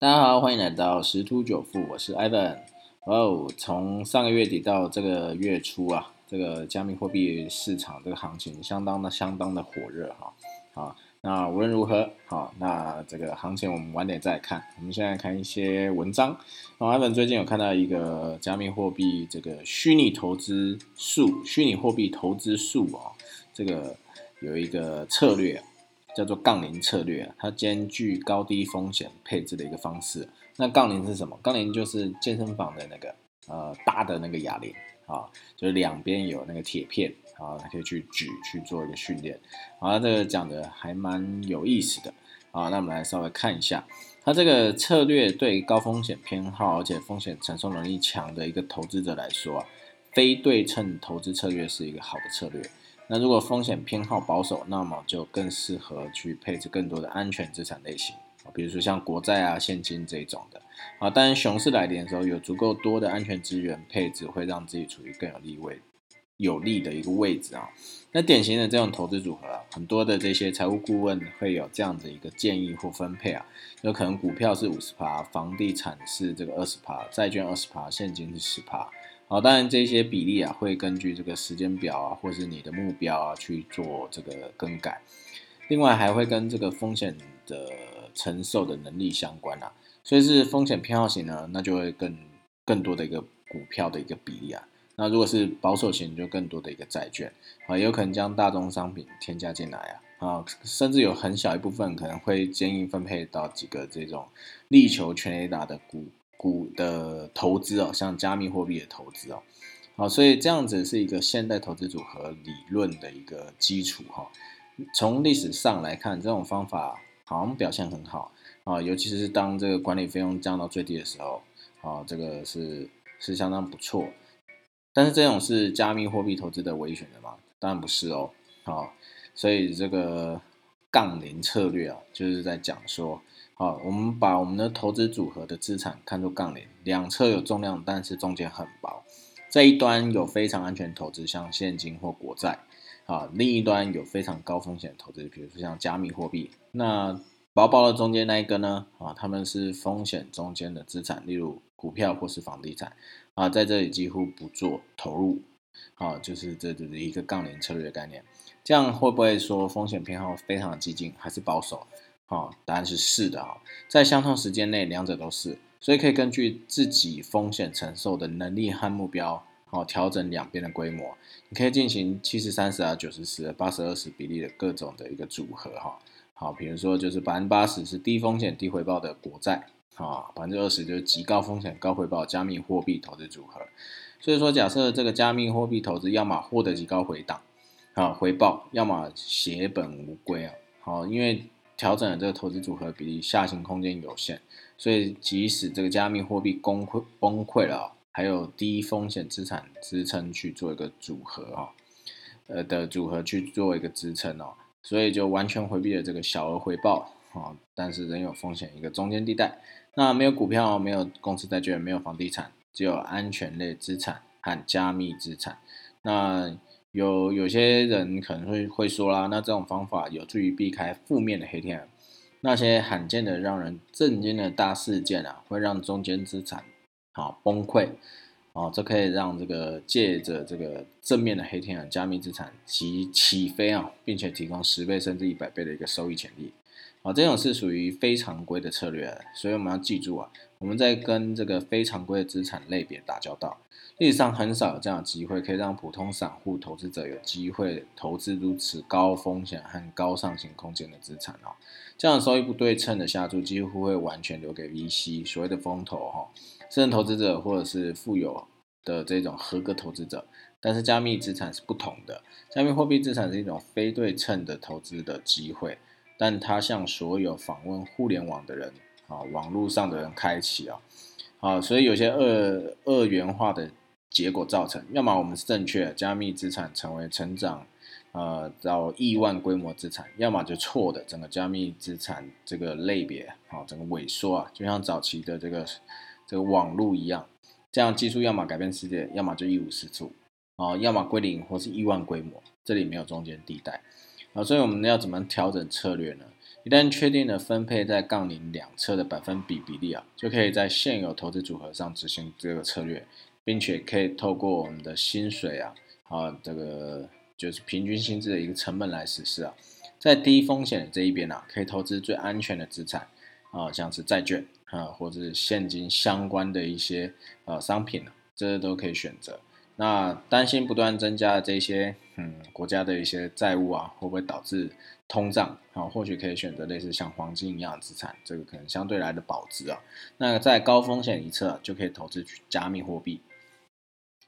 大家好，欢迎来到十突九富，我是 Ivan。哦，从上个月底到这个月初啊，这个加密货币市场这个行情相当的相当的火热哈。好，那无论如何，好，那这个行情我们晚点再看。我们现在看一些文章。然后 Ivan 最近有看到一个加密货币这个虚拟投资数，虚拟货币投资数哦，这个有一个策略。叫做杠铃策略，它兼具高低风险配置的一个方式。那杠铃是什么？杠铃就是健身房的那个呃大的那个哑铃啊，就是两边有那个铁片啊，可以去举去做一个训练。啊，这个讲的还蛮有意思的啊。那我们来稍微看一下，它这个策略对高风险偏好而且风险承受能力强的一个投资者来说啊，非对称投资策略是一个好的策略。那如果风险偏好保守，那么就更适合去配置更多的安全资产类型啊，比如说像国债啊、现金这种的啊。当然，熊市来临的时候，有足够多的安全资源配置，会让自己处于更有利位、有利的一个位置啊。那典型的这种投资组合啊，很多的这些财务顾问会有这样的一个建议或分配啊，有可能股票是五十趴，房地产是这个二十趴，债券二十趴，现金是十趴。好，当然这些比例啊，会根据这个时间表啊，或是你的目标啊去做这个更改。另外还会跟这个风险的承受的能力相关啊。所以是风险偏好型呢，那就会更更多的一个股票的一个比例啊。那如果是保守型，就更多的一个债券啊，有可能将大宗商品添加进来啊啊，甚至有很小一部分可能会建议分配到几个这种力求全 A 打的股。股的投资哦，像加密货币的投资哦，好，所以这样子是一个现代投资组合理论的一个基础哈。从历史上来看，这种方法好像表现很好啊，尤其是当这个管理费用降到最低的时候啊，这个是是相当不错。但是这种是加密货币投资的唯一选择吗？当然不是哦。好，所以这个杠铃策略啊，就是在讲说。好，我们把我们的投资组合的资产看作杠铃，两侧有重量，但是中间很薄。这一端有非常安全投资，像现金或国债，啊，另一端有非常高风险投资，比如说像加密货币。那薄薄的中间那一根呢？啊，他们是风险中间的资产，例如股票或是房地产，啊，在这里几乎不做投入，啊，就是这就是一个杠铃策略的概念。这样会不会说风险偏好非常的激进，还是保守？哦，答案是是的啊，在相同时间内，两者都是，所以可以根据自己风险承受的能力和目标，好调整两边的规模。你可以进行七十三十啊、九十十、八十二十比例的各种的一个组合哈。好，比如说就是百分之八十是低风险低回报的国债，啊，百分之二十就是极高风险高回报加密货币投资组合。所以说，假设这个加密货币投资要么获得极高回档啊回报，要么血本无归啊。好，因为调整了这个投资组合比例，下行空间有限，所以即使这个加密货币崩溃崩溃了，还有低风险资产支撑去做一个组合啊，呃的组合去做一个支撑哦，所以就完全回避了这个小额回报啊，但是仍有风险一个中间地带。那没有股票，没有公司债券，没有房地产，只有安全类资产和加密资产。那有有些人可能会会说啦，那这种方法有助于避开负面的黑天鹅，那些罕见的让人震惊的大事件啊，会让中间资产啊崩溃，哦，这可以让这个借着这个正面的黑天鹅加密资产起起飞啊，并且提供十倍甚至一百倍的一个收益潜力，啊，这种是属于非常规的策略，所以我们要记住啊，我们在跟这个非常规的资产类别打交道。历史上很少有这样的机会，可以让普通散户投资者有机会投资如此高风险和高上行空间的资产哦。这样收益不对称的下注，几乎会完全留给 VC 所谓的风投哈，私人投资者或者是富有的这种合格投资者。但是加密资产是不同的，加密货币资产是一种非对称的投资的机会，但它向所有访问互联网的人啊，网络上的人开启啊，啊，所以有些二二元化的。结果造成，要么我们是正确，加密资产成为成长，呃，到亿万规模资产；要么就错的，整个加密资产这个类别，啊，整个萎缩啊，就像早期的这个这个网络一样，这样技术要么改变世界，要么就一无是处，啊，要么归零或是亿万规模，这里没有中间地带，啊，所以我们要怎么调整策略呢？一旦确定了分配在杠铃两侧的百分比比例啊，就可以在现有投资组合上执行这个策略，并且可以透过我们的薪水啊，啊，这个就是平均薪资的一个成本来实施啊，在低风险的这一边啊，可以投资最安全的资产啊，像是债券啊，或者是现金相关的一些呃商品啊，这都可以选择。那担心不断增加的这些，嗯，国家的一些债务啊，会不会导致通胀啊？或许可以选择类似像黄金一样的资产，这个可能相对来的保值啊。那在高风险一侧就可以投资加密货币。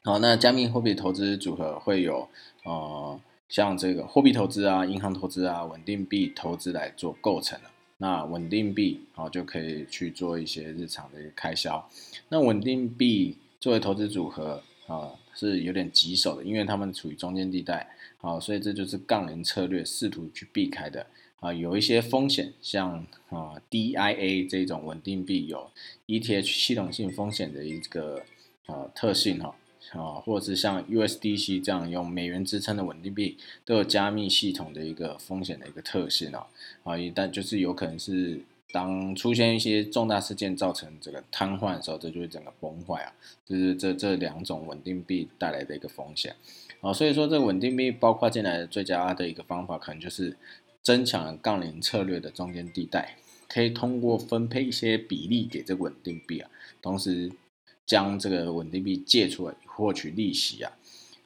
好，那加密货币投资组合会有呃，像这个货币投资啊、银行投资啊、稳定币投资来做构成的。那稳定币好就可以去做一些日常的一个开销。那稳定币作为投资组合啊。是有点棘手的，因为他们处于中间地带，好，所以这就是杠铃策略试图去避开的啊，有一些风险，像啊 DIA 这种稳定币有 ETH 系统性风险的一个呃特性哈啊，或者是像 USDC 这样用美元支撑的稳定币都有加密系统的一个风险的一个特性啊啊，一旦就是有可能是。当出现一些重大事件造成这个瘫痪的时候，这就会整个崩坏啊！就是这这两种稳定币带来的一个风险啊，所以说这个稳定币包括进来的最佳的一个方法，可能就是增强杠铃策略的中间地带，可以通过分配一些比例给这个稳定币啊，同时将这个稳定币借出来获取利息啊，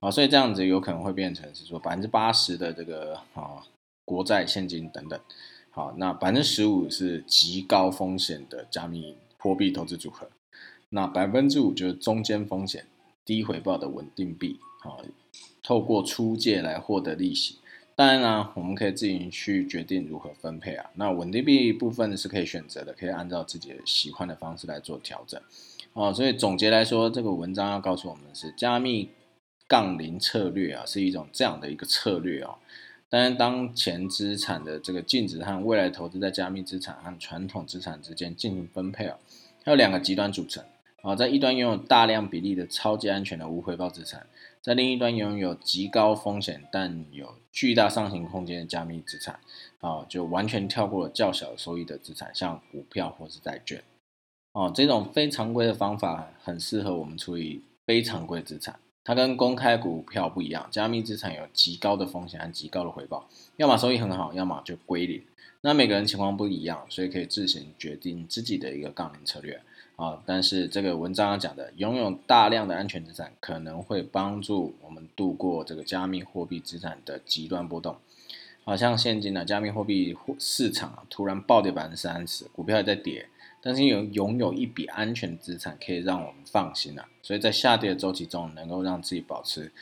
啊，所以这样子有可能会变成是说百分之八十的这个啊国债现金等等。好，那百分之十五是极高风险的加密货币投资组合，那百分之五就是中间风险、低回报的稳定币。好，透过出借来获得利息。当然呢，我们可以自行去决定如何分配啊。那稳定币部分是可以选择的，可以按照自己喜欢的方式来做调整。哦，所以总结来说，这个文章要告诉我们的是，加密杠铃策略啊，是一种这样的一个策略啊。当然，当前资产的这个净值和未来投资在加密资产和传统资产之间进行分配啊，它有两个极端组成。啊，在一端拥有大量比例的超级安全的无回报资产，在另一端拥有极高风险但有巨大上行空间的加密资产。啊，就完全跳过了较小收益的资产，像股票或是债券。哦，这种非常规的方法很适合我们处理非常规资产。它跟公开股票不一样，加密资产有极高的风险和极高的回报，要么收益很好，要么就归零。那每个人情况不一样，所以可以自行决定自己的一个杠铃策略啊。但是这个文章讲的，拥有大量的安全资产可能会帮助我们度过这个加密货币资产的极端波动。好像现今的加密货币市场，突然暴跌百分之三十，股票也在跌。但是有拥有一笔安全资产，可以让我们放心啊。所以在下跌的周期中，能够让自己保持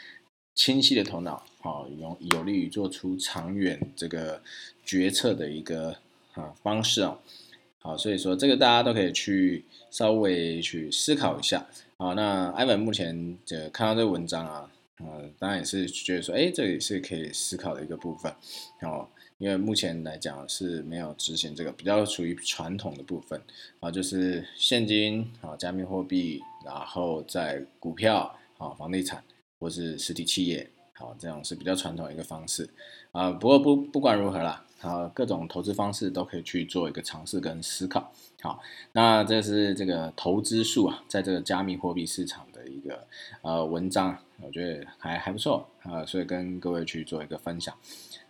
清晰的头脑，好，有有利于做出长远这个决策的一个啊方式啊。好，所以说这个大家都可以去稍微去思考一下。好，那艾文目前这看到这个文章啊，呃，当然也是觉得说，哎，这也是可以思考的一个部分，哦。因为目前来讲是没有执行这个，比较属于传统的部分啊，就是现金啊、加密货币，然后在股票啊、房地产或是实体企业，好，这种是比较传统的一个方式啊。不过不不管如何啦，啊，各种投资方式都可以去做一个尝试跟思考。好，那这是这个投资数啊，在这个加密货币市场的一个呃文章，我觉得还还不错啊，所以跟各位去做一个分享。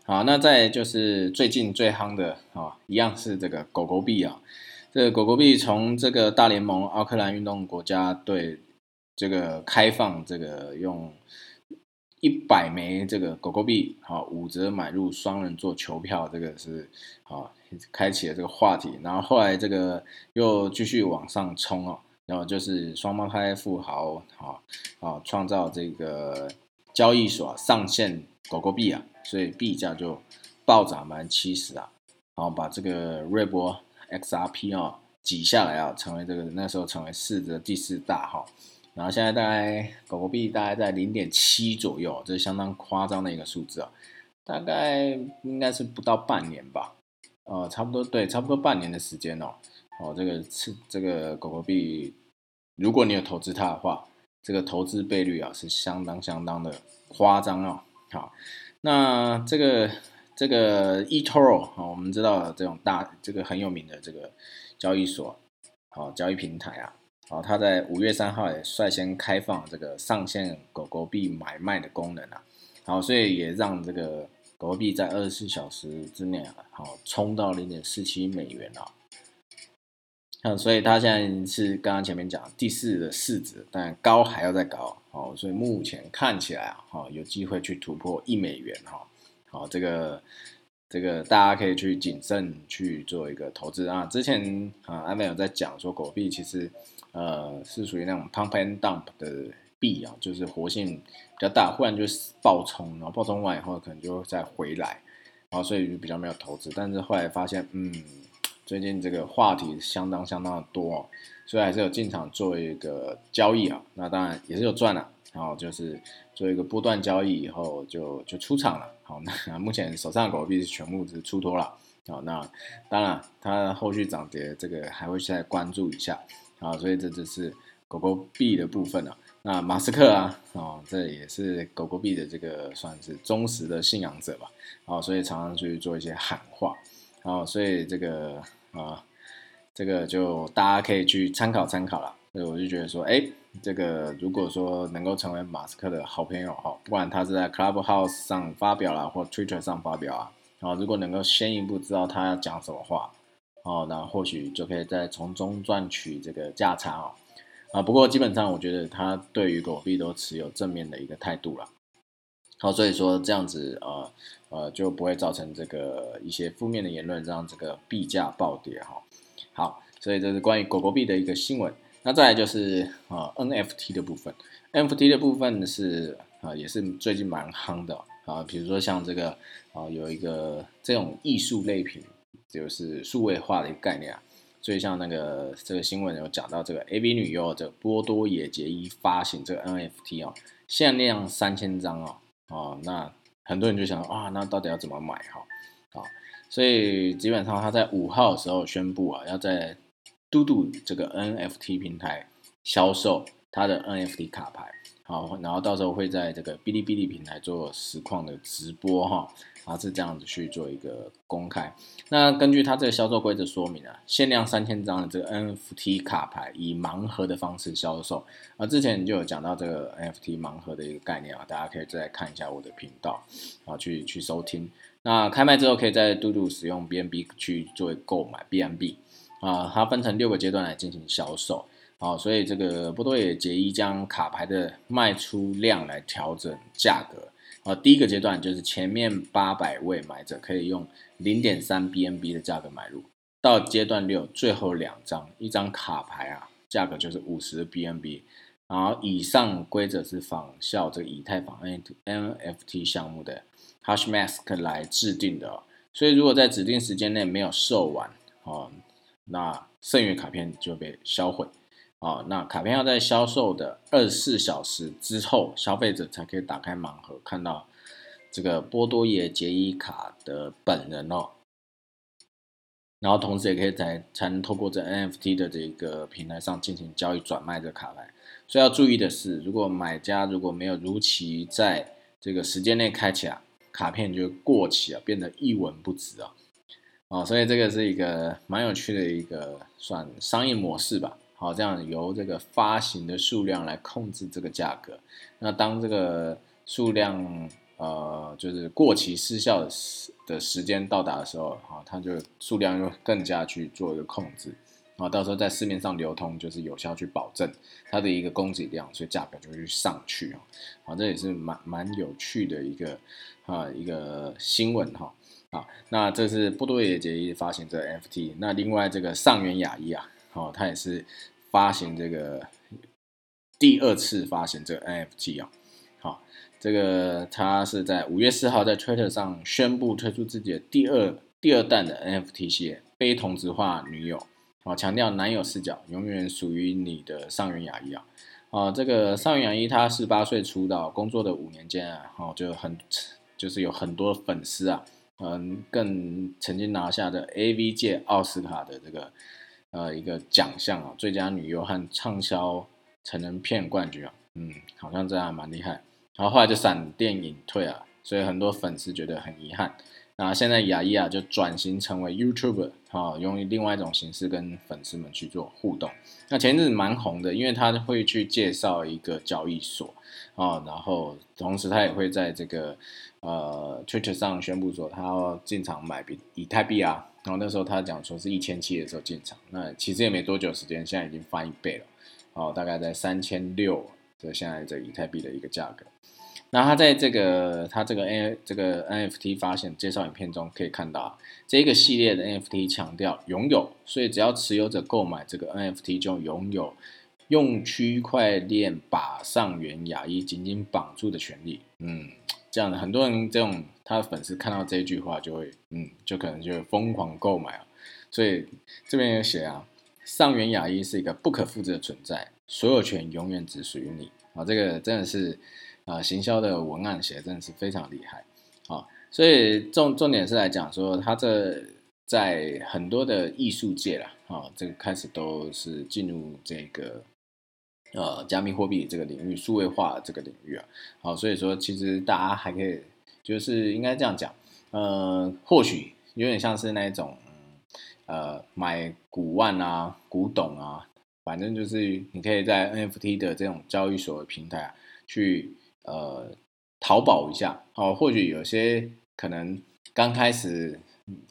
好，那再就是最近最夯的啊，一样是这个狗狗币啊。这个狗狗币从这个大联盟奥克兰运动国家队这个开放这个用一百枚这个狗狗币，好五折买入双人座球票，这个是啊开启了这个话题。然后后来这个又继续往上冲哦，然后就是双胞胎富豪啊啊创造这个交易所上线狗狗币啊。所以币价就暴涨百分之七十啊，然后把这个瑞波 XRP 啊挤下来啊，成为这个那时候成为市值第四大哈，然后现在大概狗狗币大概在零点七左右，这是相当夸张的一个数字啊，大概应该是不到半年吧，呃，差不多对，差不多半年的时间哦，哦，这个是这个狗狗币，如果你有投资它的话，这个投资倍率啊是相当相当的夸张哦，好。那这个这个 eToro 啊，我们知道这种大这个很有名的这个交易所，好交易平台啊，好，它在五月三号也率先开放这个上线狗狗币买卖的功能啊，好，所以也让这个狗币在二十四小时之内啊，好冲到零点四七美元啊。嗯，所以它现在是刚刚前面讲第四的市值，但高还要再高哦，所以目前看起来啊，哈，有机会去突破一美元哈，好，这个这个大家可以去谨慎去做一个投资啊。之前啊，阿美有在讲说，狗币其实呃是属于那种 pump and dump 的币啊，就是活性比较大，忽然就爆冲，然后爆冲完以后可能就再回来，然后所以就比较没有投资，但是后来发现，嗯。最近这个话题相当相当的多，所以还是有进场做一个交易啊。那当然也是有赚了，然后就是做一个波段交易以后就就出场了。好，那目前手上的狗币是全部是出脱了。好，那当然它后续涨跌这个还会再关注一下。好，所以这就是狗狗币的部分了。那马斯克啊，哦，这也是狗狗币的这个算是忠实的信仰者吧。好，所以常常去做一些喊话。哦，所以这个啊，这个就大家可以去参考参考了。所以我就觉得说，哎，这个如果说能够成为马斯克的好朋友哈，不管他是在 Clubhouse 上发表了，或 Twitter 上发表啊，然后如果能够先一步知道他要讲什么话，哦，那或许就可以再从中赚取这个价差哦。啊，不过基本上我觉得他对于狗币都持有正面的一个态度了。好，所以说这样子，呃，呃，就不会造成这个一些负面的言论，让这个币价暴跌哈。好，所以这是关于狗狗币的一个新闻。那再来就是啊，NFT 的部分，NFT 的部分是啊，也是最近蛮夯的啊。比如说像这个啊，有一个这种艺术类品，就是数位化的一个概念啊。所以像那个这个新闻有讲到这个 AV 女优这波多野结衣发行这个 NFT 哦，限量三千张哦。哦，那很多人就想啊，那到底要怎么买哈？好，所以基本上他在五号的时候宣布啊，要在嘟嘟这个 NFT 平台销售他的 NFT 卡牌，好，然后到时候会在这个哔哩哔哩平台做实况的直播哈。啊，是这样子去做一个公开。那根据它这个销售规则说明啊，限量三千张的这个 NFT 卡牌以盲盒的方式销售。啊，之前就有讲到这个 NFT 盲盒的一个概念啊，大家可以再看一下我的频道啊，去去收听。那开卖之后，可以在嘟嘟使用 BNB 去作为购买 BNB 啊，它分成六个阶段来进行销售。好，所以这个波多野结衣将卡牌的卖出量来调整价格。啊，第一个阶段就是前面八百位买者可以用零点三 BNB 的价格买入，到阶段六最后两张，一张卡牌啊，价格就是五十 BNB，然后以上规则是仿效这个以太坊 NFT 项目的 Hashmask 来制定的，所以如果在指定时间内没有售完，哦，那剩余卡片就被销毁。啊，那卡片要在销售的二十四小时之后，消费者才可以打开盲盒，看到这个波多野结衣卡的本人哦。然后同时也可以才才能透过这 NFT 的这个平台上进行交易转卖这卡牌。所以要注意的是，如果买家如果没有如期在这个时间内开启啊，卡片就过期啊，变得一文不值啊。哦，所以这个是一个蛮有趣的一个算商业模式吧。好，这样由这个发行的数量来控制这个价格。那当这个数量呃就是过期失效的时的时间到达的时候，哈，它就数量又更加去做一个控制。然后到时候在市面上流通，就是有效去保证它的一个供给量，所以价格就会上去啊。好，这也是蛮蛮有趣的一个啊一个新闻哈。啊，那这是波多野结衣发行这 FT。那另外这个上元雅一啊，哦，它也是。发行这个第二次发行这个 NFT 啊，好，这个他是在五月四号在 Twitter 上宣布推出自己的第二第二弹的 NFT 系列，非同质化女友，啊，强调男友视角永远属于你的上元雅一啊，啊，这个上元雅一他十八岁出道，工作的五年间啊，哦，就很就是有很多粉丝啊，嗯，更曾经拿下的 AV 界奥斯卡的这个。呃，一个奖项啊，最佳女优和畅销成人片冠军啊，嗯，好像这样蛮厉害。然后后来就闪电隐退啊，所以很多粉丝觉得很遗憾。那现在雅伊啊就转型成为 YouTuber，啊，用另外一种形式跟粉丝们去做互动。那前阵子蛮红的，因为他会去介绍一个交易所，啊，然后同时他也会在这个呃 Twitter 上宣布说他要进场买比以太币啊。然后那时候他讲说是一千七的时候进场，那其实也没多久时间，现在已经翻一倍了，哦，大概在三千六这现在这以太币的一个价格。那他在这个他这个 N 这个 NFT 发现介绍影片中可以看到，这个系列的 NFT 强调拥有，所以只要持有者购买这个 NFT 就拥有用区块链把上元雅一紧紧绑住的权利。嗯，这样的很多人这种他的粉丝看到这一句话就会嗯，就可能就会疯狂购买啊。所以这边有写啊，上元雅一是一个不可复制的存在，所有权永远只属于你啊。这个真的是。啊，行销的文案写的真的是非常厉害，啊，所以重重点是来讲说，他这在很多的艺术界啦，啊，这个开始都是进入这个呃加密货币这个领域、数位化这个领域啊，好，所以说其实大家还可以，就是应该这样讲，呃，或许有点像是那种呃买古玩啊、古董啊，反正就是你可以在 NFT 的这种交易所平台啊去。呃，淘宝一下哦，或许有些可能刚开始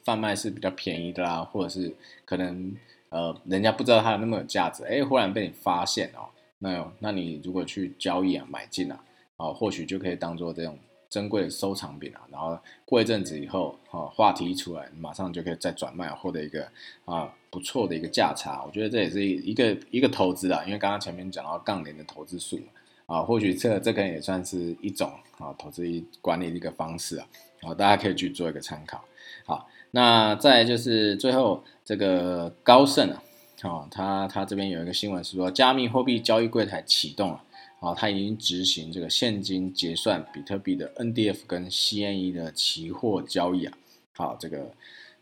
贩卖是比较便宜的啦，或者是可能呃人家不知道它有那么有价值，哎，忽然被你发现哦，那有那你如果去交易啊买进啊，啊或许就可以当做这种珍贵的收藏品啊，然后过一阵子以后，啊话题一出来，马上就可以再转卖，获得一个啊不错的一个价差，我觉得这也是一一个一个投资啊，因为刚刚前面讲到杠铃的投资数嘛。啊，或许这这个也算是一种啊投资管理的一个方式啊，啊，大家可以去做一个参考。好，那再就是最后这个高盛啊，啊，他他这边有一个新闻是说，加密货币交易柜台启动了，啊，他已经执行这个现金结算比特币的 NDF 跟 CNE 的期货交易啊。好，这个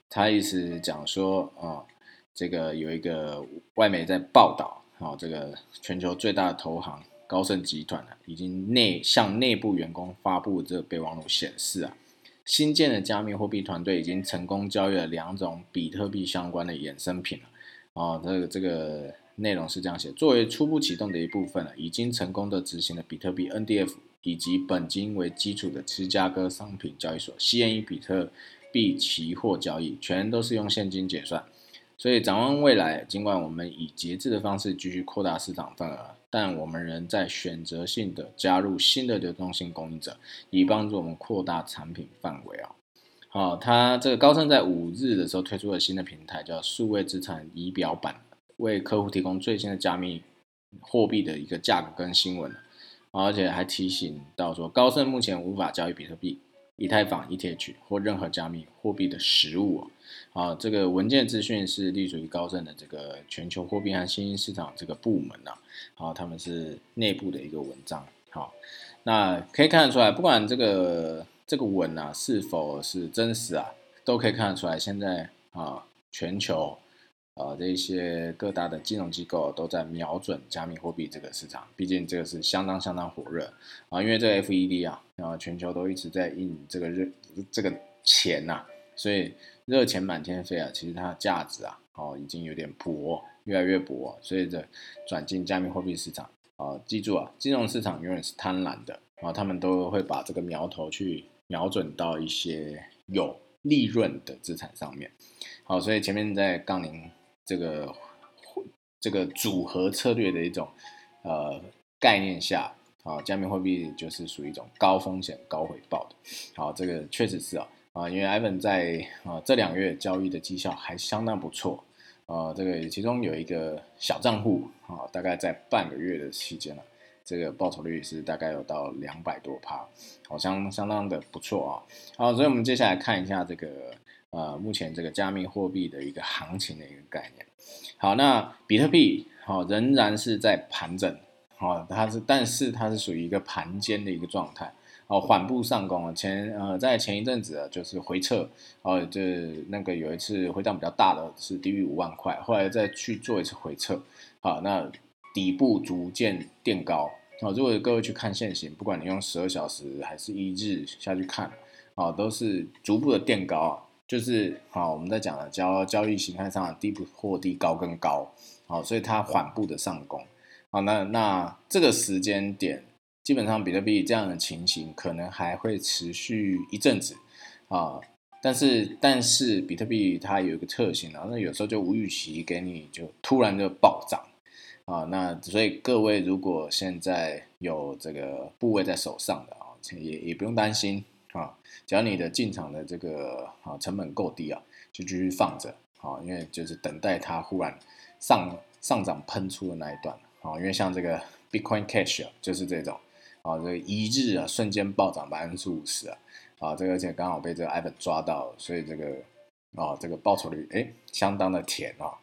他意思讲说啊，这个有一个外媒在报道，啊，这个全球最大的投行。高盛集团啊，已经内向内部员工发布这个备忘录显示啊，新建的加密货币团队已经成功交易了两种比特币相关的衍生品了。啊，这个这个内容是这样写：作为初步启动的一部分了，已经成功的执行了比特币 NDF 以及本金为基础的芝加哥商品交易所 CN 比特币期货交易，全都是用现金结算。所以展望未来，尽管我们以节制的方式继续扩大市场份额。但我们仍在选择性的加入新的流动性供应者，以帮助我们扩大产品范围啊。好，它这个高盛在五日的时候推出了新的平台，叫数位资产仪表板，为客户提供最新的加密货币的一个价格跟新闻，而且还提醒到说，高盛目前无法交易比特币。以太坊、ETH 或任何加密货币的实物啊，这个文件资讯是隶属于高盛的这个全球货币和新兴市场这个部门呐，好，他们是内部的一个文章，好，那可以看得出来，不管这个这个文啊是否是真实啊，都可以看得出来，现在啊全球。啊，这些各大的金融机构都在瞄准加密货币这个市场，毕竟这个是相当相当火热啊。因为这个 FED 啊，啊，全球都一直在印这个热这个钱呐，所以热钱满天飞啊。其实它的价值啊，哦，已经有点薄，越来越薄。所以这转进加密货币市场啊，记住啊，金融市场永远是贪婪的啊，他们都会把这个苗头去瞄准到一些有利润的资产上面。好，所以前面在杠铃。这个这个组合策略的一种呃概念下，啊，加密货币就是属于一种高风险高回报的。好，这个确实是啊啊，因为 Ivan 在啊这两月交易的绩效还相当不错啊，这个其中有一个小账户啊，大概在半个月的期间了，这个报酬率是大概有到两百多趴，好相相当的不错啊。好，所以我们接下来看一下这个。呃，目前这个加密货币的一个行情的一个概念。好，那比特币好仍然是在盘整，好，它是，但是它是属于一个盘间的一个状态，哦，缓步上攻啊。前呃，在前一阵子啊，就是回撤，哦，这那个有一次回档比较大的是低于五万块，后来再去做一次回撤，好，那底部逐渐垫高，啊，如果各位去看现行，不管你用十二小时还是一日下去看。啊，都是逐步的垫高，就是啊我们在讲的交交易形态上的低不破低，高跟高，好，所以它缓步的上攻，好，那那这个时间点，基本上比特币这样的情形可能还会持续一阵子啊。但是，但是比特币它有一个特性啊，那有时候就无预期给你就突然就暴涨啊，那所以各位如果现在有这个部位在手上的啊，也也不用担心啊，只要你的进场的这个啊成本够低啊，就继续放着啊，因为就是等待它忽然上上涨喷出的那一段啊，因为像这个 Bitcoin Cash 啊，就是这种啊，这一日啊瞬间暴涨百分之五十啊。啊，这个而且刚好被这个 Ivan 抓到，所以这个啊，这个报酬率哎，相当的甜啊。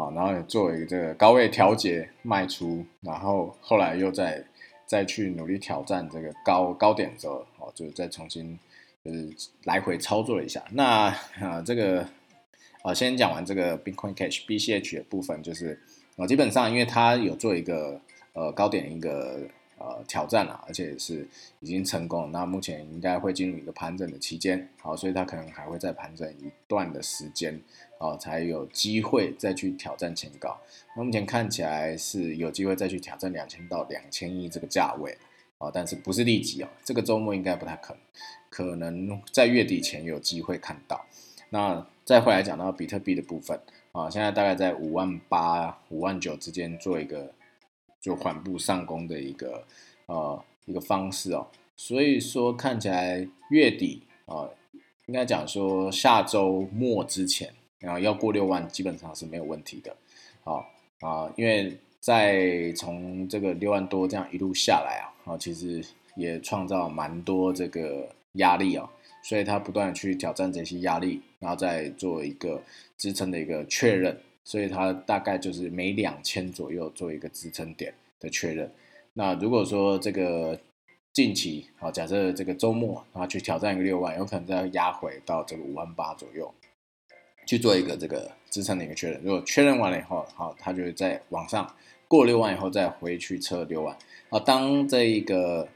啊，然后也做一个这个高位调节卖出，然后后来又再再去努力挑战这个高高点的时候，哦，就再重新就是来回操作了一下。那啊，这个啊，先讲完这个 Bitcoin Cash BCH 的部分，就是啊，基本上因为它有做一个呃高点一个。呃，挑战了，而且是已经成功。那目前应该会进入一个盘整的期间，好，所以它可能还会再盘整一段的时间，哦，才有机会再去挑战前高。那目前看起来是有机会再去挑战两千到两千亿这个价位，啊，但是不是立即哦，这个周末应该不太可能，可能在月底前有机会看到。那再回来讲到比特币的部分，啊，现在大概在五万八、五万九之间做一个。就缓步上攻的一个呃一个方式哦，所以说看起来月底啊，应该讲说下周末之前，然后要过六万基本上是没有问题的，好啊，因为在从这个六万多这样一路下来啊，啊其实也创造蛮多这个压力啊，所以它不断的去挑战这些压力，然后再做一个支撑的一个确认。所以它大概就是每两千左右做一个支撑点的确认。那如果说这个近期啊，假设这个周末啊去挑战一个六万，有可能再压回到这个五万八左右，去做一个这个支撑的一个确认。如果确认完了以后，好，它就会在往上过六万以后再回去测六万。啊，当这一个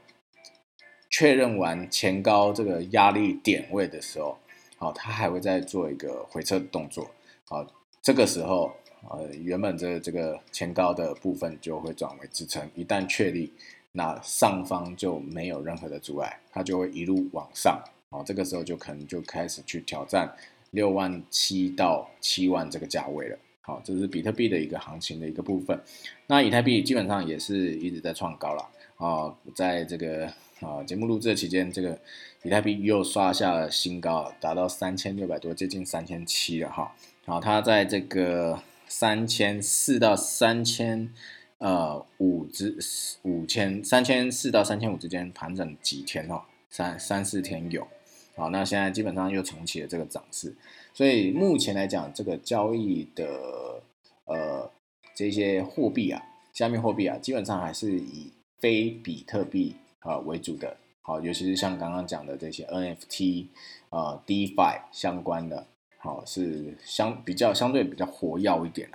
确认完前高这个压力点位的时候，好，它还会再做一个回撤的动作，好。这个时候，呃，原本这这个前高的部分就会转为支撑，一旦确立，那上方就没有任何的阻碍，它就会一路往上，哦，这个时候就可能就开始去挑战六万七到七万这个价位了，好，这是比特币的一个行情的一个部分，那以太币基本上也是一直在创高了，啊，在这个啊节目录制的期间，这个以太币又刷下了新高，达到三千六百多，接近三千七了哈。好，它在这个三千四到三千呃五之五千三千四到三千五之间盘整几天哦，三三四天有。好，那现在基本上又重启了这个涨势，所以目前来讲，这个交易的呃这些货币啊，加密货币啊，基本上还是以非比特币啊为主的。好，尤其是像刚刚讲的这些 NFT 啊、DeFi 相关的。好，是相比较相对比较活跃一点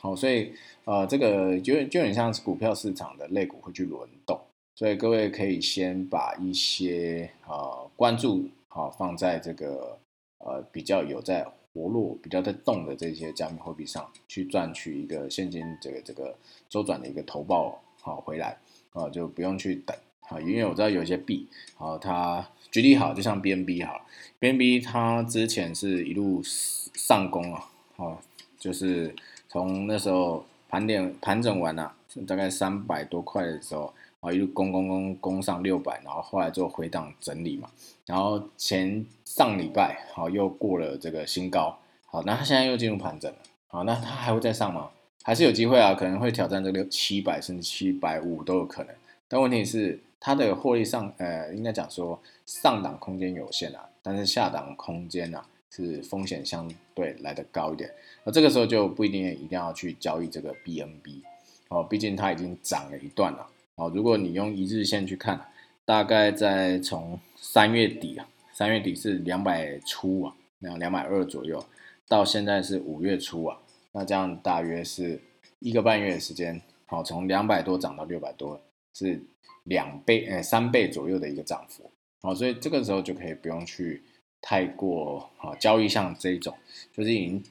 好，所以呃，这个就就很像是股票市场的类股会去轮动，所以各位可以先把一些呃关注好放在这个呃比较有在活络、比较在动的这些加密货币上去赚取一个现金这个这个周转的一个投报好回来。啊，就不用去等啊，因为我知道有一些币好它。举例好，就像 B N B 好，B N B 它之前是一路上攻啊，哦，就是从那时候盘点盘整完了，大概三百多块的时候，啊一路攻攻攻攻上六百，然后后来做回档整理嘛，然后前上礼拜好又过了这个新高，好，那它现在又进入盘整了，好，那它还会再上吗？还是有机会啊，可能会挑战这个七百甚至七百五都有可能，但问题是。它的获利上，呃，应该讲说上档空间有限啊，但是下档空间呢是风险相对来的高一点，那这个时候就不一定一定要去交易这个 BNB 哦，毕竟它已经涨了一段了哦。如果你用一日线去看，大概在从三月底啊，三月底是两百出啊，那两百二左右，到现在是五月初啊，那这样大约是一个半月的时间，好，从两百多涨到六百多是。两倍呃三倍左右的一个涨幅，哦，所以这个时候就可以不用去太过啊交易像这一种，就是已经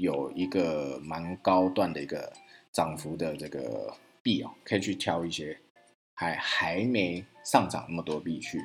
有一个蛮高段的一个涨幅的这个币哦，可以去挑一些还还没上涨那么多币去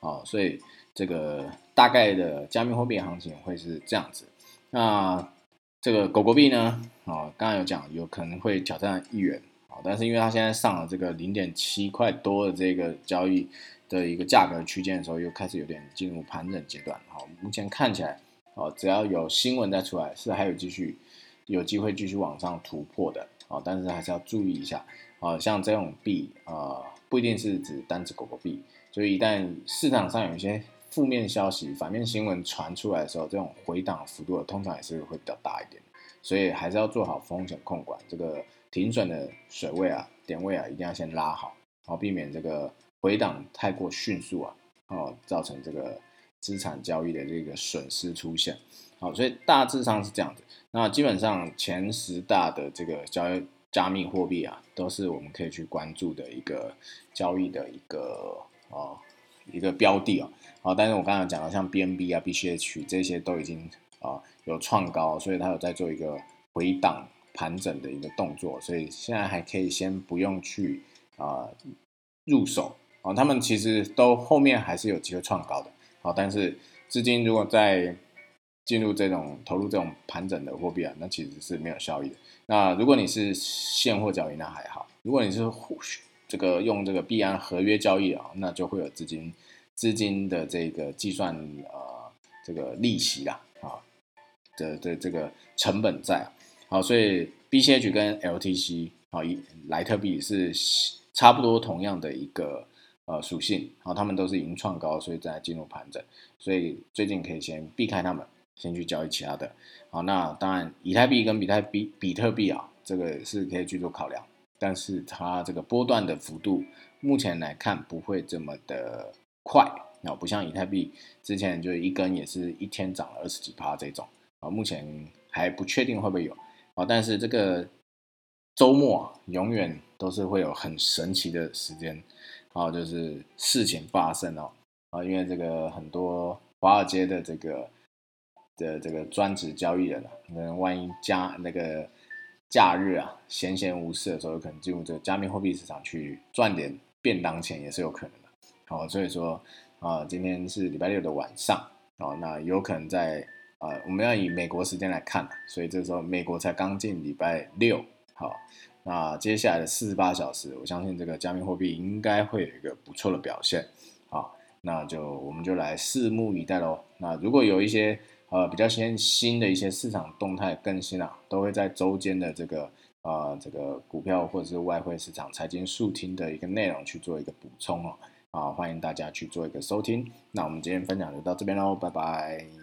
哦，所以这个大概的加密货币行情会是这样子。那这个狗狗币呢？啊，刚刚有讲有可能会挑战一元但是因为它现在上了这个零点七块多的这个交易。的一个价格区间的时候，又开始有点进入盘整阶段。好，目前看起来，哦，只要有新闻再出来，是还有继续有机会继续往上突破的。哦，但是还是要注意一下。哦，像这种币，呃，不一定是指单只狗狗币，所以一旦市场上有一些负面消息、反面新闻传出来的时候，这种回档幅度通常也是会比较大一点。所以还是要做好风险控管，这个停损的水位啊、点位啊，一定要先拉好，好避免这个。回档太过迅速啊，哦，造成这个资产交易的这个损失出现，好，所以大致上是这样子。那基本上前十大的这个交易加密货币啊，都是我们可以去关注的一个交易的一个哦一个标的啊。好，但是我刚才讲了，像 BNB 啊、BCH 这些都已经啊有创高，所以它有在做一个回档盘整的一个动作，所以现在还可以先不用去啊入手。哦，他们其实都后面还是有机会创高的，好，但是资金如果在进入这种投入这种盘整的货币啊，那其实是没有效益的。那如果你是现货交易，那还好；如果你是这个用这个币安合约交易啊，那就会有资金资金的这个计算呃这个利息啦啊的的这个成本在。好，所以 BCH 跟 LTC 啊，一莱特币是差不多同样的一个。呃，属性，然后他们都是已经创高，所以在进入盘整，所以最近可以先避开他们，先去交易其他的。好，那当然，以太币跟比特币、比特币啊，这个是可以去做考量，但是它这个波段的幅度，目前来看不会这么的快，啊，不像以太币之前就一根也是一天涨了二十几趴这种，啊，目前还不确定会不会有，啊，但是这个周末永远都是会有很神奇的时间。哦，就是事情发生哦，啊，因为这个很多华尔街的这个的这个专职交易人啊，可能万一加那个假日啊，闲闲无事的时候，有可能进入这个加密货币市场去赚点便当钱，也是有可能的。好，所以说啊，今天是礼拜六的晚上，哦，那有可能在啊，我们要以美国时间来看，所以这时候美国才刚进礼拜六，好。那接下来的四十八小时，我相信这个加密货币应该会有一个不错的表现，好，那就我们就来拭目以待喽。那如果有一些呃比较先新的一些市场动态更新啊，都会在周间的这个呃这个股票或者是外汇市场财经速听的一个内容去做一个补充哦，啊，欢迎大家去做一个收听。那我们今天分享就到这边喽，拜拜。